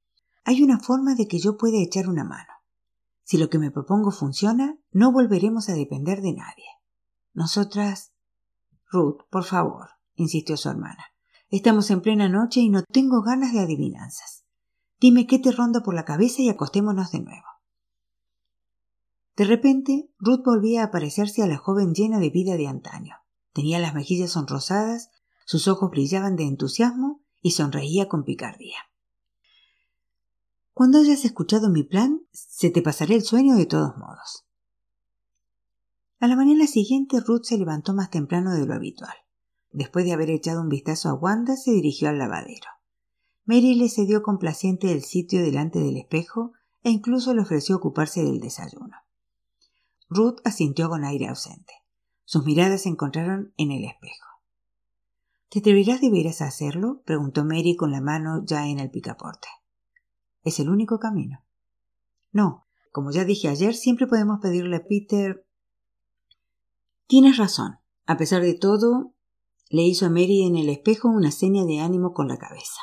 hay una forma de que yo pueda echar una mano. Si lo que me propongo funciona, no volveremos a depender de nadie. Nosotras. Ruth, por favor, insistió su hermana. Estamos en plena noche y no tengo ganas de adivinanzas. Dime qué te ronda por la cabeza y acostémonos de nuevo. De repente, Ruth volvía a parecerse a la joven llena de vida de antaño. Tenía las mejillas sonrosadas, sus ojos brillaban de entusiasmo y sonreía con picardía. Cuando hayas escuchado mi plan, se te pasará el sueño de todos modos. A la mañana siguiente Ruth se levantó más temprano de lo habitual. Después de haber echado un vistazo a Wanda, se dirigió al lavadero. Mary le cedió complaciente el sitio delante del espejo e incluso le ofreció ocuparse del desayuno. Ruth asintió con aire ausente. Sus miradas se encontraron en el espejo. ¿Te atreverás de veras a hacerlo? preguntó Mary con la mano ya en el picaporte. Es el único camino. No, como ya dije ayer, siempre podemos pedirle a Peter. Tienes razón. A pesar de todo, le hizo a Mary en el espejo una seña de ánimo con la cabeza.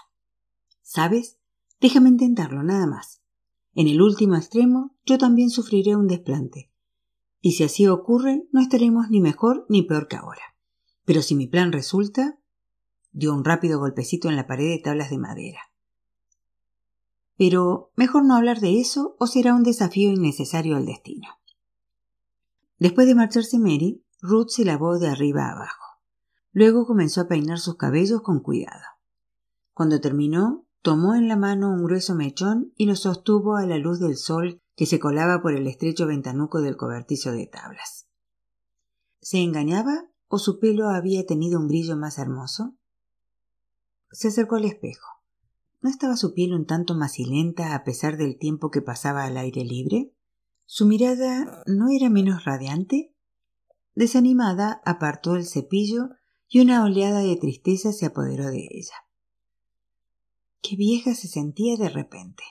¿Sabes? Déjame intentarlo, nada más. En el último extremo, yo también sufriré un desplante. Y si así ocurre, no estaremos ni mejor ni peor que ahora. Pero si mi plan resulta. dio un rápido golpecito en la pared de tablas de madera. Pero mejor no hablar de eso o será un desafío innecesario al destino. Después de marcharse Mary, Ruth se lavó de arriba a abajo. Luego comenzó a peinar sus cabellos con cuidado. Cuando terminó, tomó en la mano un grueso mechón y lo sostuvo a la luz del sol que se colaba por el estrecho ventanuco del cobertizo de tablas. ¿Se engañaba o su pelo había tenido un brillo más hermoso? Se acercó al espejo. ¿No estaba su piel un tanto macilenta a pesar del tiempo que pasaba al aire libre? ¿Su mirada no era menos radiante? Desanimada, apartó el cepillo y una oleada de tristeza se apoderó de ella. Qué vieja se sentía de repente,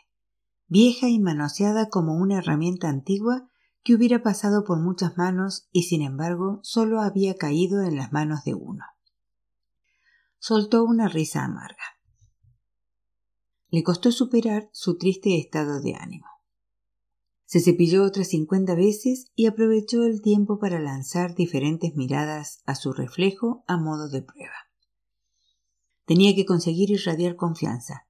vieja y manoseada como una herramienta antigua que hubiera pasado por muchas manos y sin embargo solo había caído en las manos de uno. Soltó una risa amarga. Le costó superar su triste estado de ánimo. Se cepilló otras cincuenta veces y aprovechó el tiempo para lanzar diferentes miradas a su reflejo a modo de prueba. Tenía que conseguir irradiar confianza.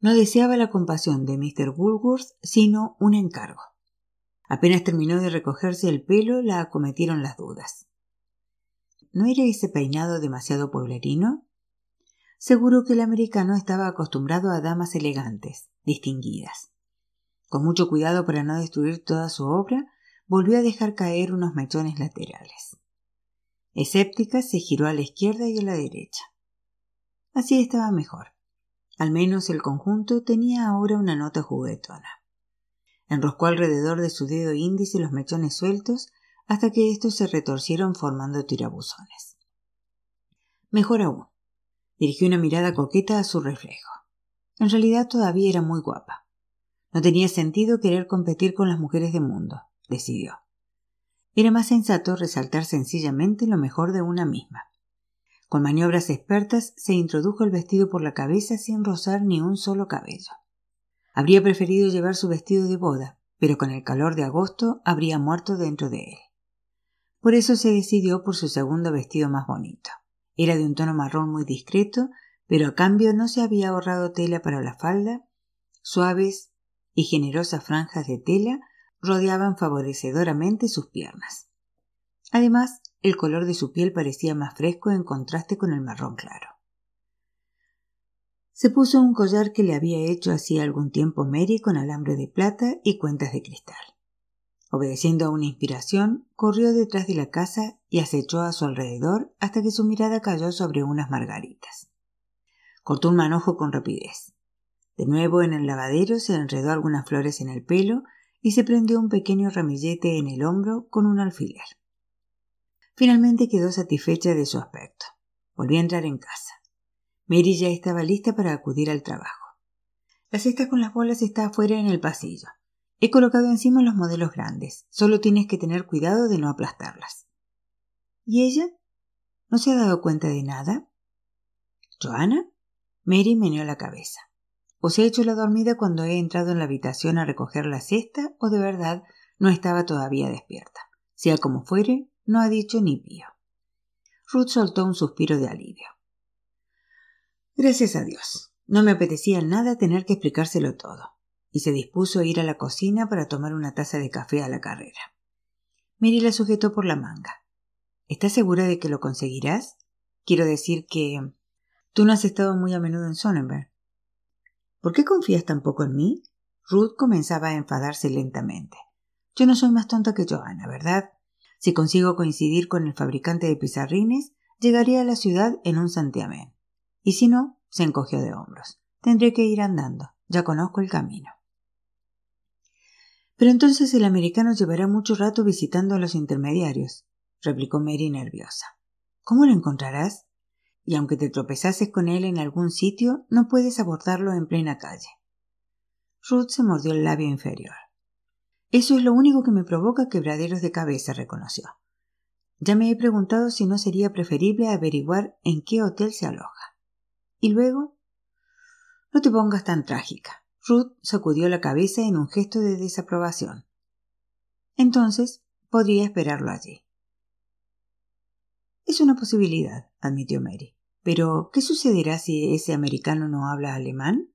No deseaba la compasión de Mr. Woolworth, sino un encargo. Apenas terminó de recogerse el pelo, la acometieron las dudas. ¿No era ese peinado demasiado pueblerino? Seguro que el americano estaba acostumbrado a damas elegantes, distinguidas. Con mucho cuidado para no destruir toda su obra, volvió a dejar caer unos mechones laterales. Escéptica se giró a la izquierda y a la derecha. Así estaba mejor. Al menos el conjunto tenía ahora una nota juguetona. Enroscó alrededor de su dedo índice los mechones sueltos hasta que estos se retorcieron formando tirabuzones. Mejor aún, dirigió una mirada coqueta a su reflejo. En realidad todavía era muy guapa. No tenía sentido querer competir con las mujeres del mundo, decidió. Era más sensato resaltar sencillamente lo mejor de una misma. Con maniobras expertas se introdujo el vestido por la cabeza sin rozar ni un solo cabello. Habría preferido llevar su vestido de boda, pero con el calor de agosto habría muerto dentro de él. Por eso se decidió por su segundo vestido más bonito. Era de un tono marrón muy discreto, pero a cambio no se había ahorrado tela para la falda, suaves, y generosas franjas de tela rodeaban favorecedoramente sus piernas. Además, el color de su piel parecía más fresco en contraste con el marrón claro. Se puso un collar que le había hecho hacía algún tiempo Mary con alambre de plata y cuentas de cristal. Obedeciendo a una inspiración, corrió detrás de la casa y acechó a su alrededor hasta que su mirada cayó sobre unas margaritas. Cortó un manojo con rapidez. De nuevo en el lavadero se enredó algunas flores en el pelo y se prendió un pequeño ramillete en el hombro con un alfiler. Finalmente quedó satisfecha de su aspecto. Volvió a entrar en casa. Mary ya estaba lista para acudir al trabajo. La cesta con las bolas está afuera en el pasillo. He colocado encima los modelos grandes. Solo tienes que tener cuidado de no aplastarlas. ¿Y ella? ¿No se ha dado cuenta de nada? ¿Joana? Mary meneó la cabeza. O se ha hecho la dormida cuando he entrado en la habitación a recoger la cesta, o de verdad no estaba todavía despierta. Sea como fuere, no ha dicho ni pío. Ruth soltó un suspiro de alivio. Gracias a Dios. No me apetecía nada tener que explicárselo todo, y se dispuso a ir a la cocina para tomar una taza de café a la carrera. Mary la sujetó por la manga. ¿Estás segura de que lo conseguirás? Quiero decir que. Tú no has estado muy a menudo en Sonnenberg. ¿Por qué confías tan poco en mí? Ruth comenzaba a enfadarse lentamente. Yo no soy más tonta que Johanna, ¿verdad? Si consigo coincidir con el fabricante de pizarrines, llegaré a la ciudad en un santiamén. Y si no, se encogió de hombros. Tendré que ir andando. Ya conozco el camino. Pero entonces el americano llevará mucho rato visitando a los intermediarios, replicó Mary nerviosa. ¿Cómo lo encontrarás? y aunque te tropezases con él en algún sitio, no puedes abordarlo en plena calle. Ruth se mordió el labio inferior. Eso es lo único que me provoca quebraderos de cabeza, reconoció. Ya me he preguntado si no sería preferible averiguar en qué hotel se aloja. Y luego. No te pongas tan trágica. Ruth sacudió la cabeza en un gesto de desaprobación. Entonces podría esperarlo allí. Es una posibilidad, admitió Mary. Pero, ¿qué sucederá si ese americano no habla alemán?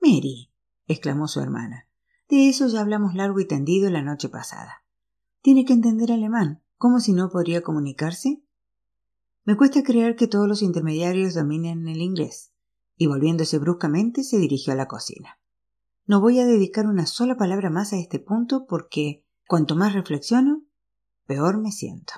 Mary, exclamó su hermana, de eso ya hablamos largo y tendido la noche pasada. Tiene que entender alemán. ¿Cómo si no podría comunicarse? Me cuesta creer que todos los intermediarios dominen el inglés. Y volviéndose bruscamente se dirigió a la cocina. No voy a dedicar una sola palabra más a este punto porque cuanto más reflexiono, peor me siento.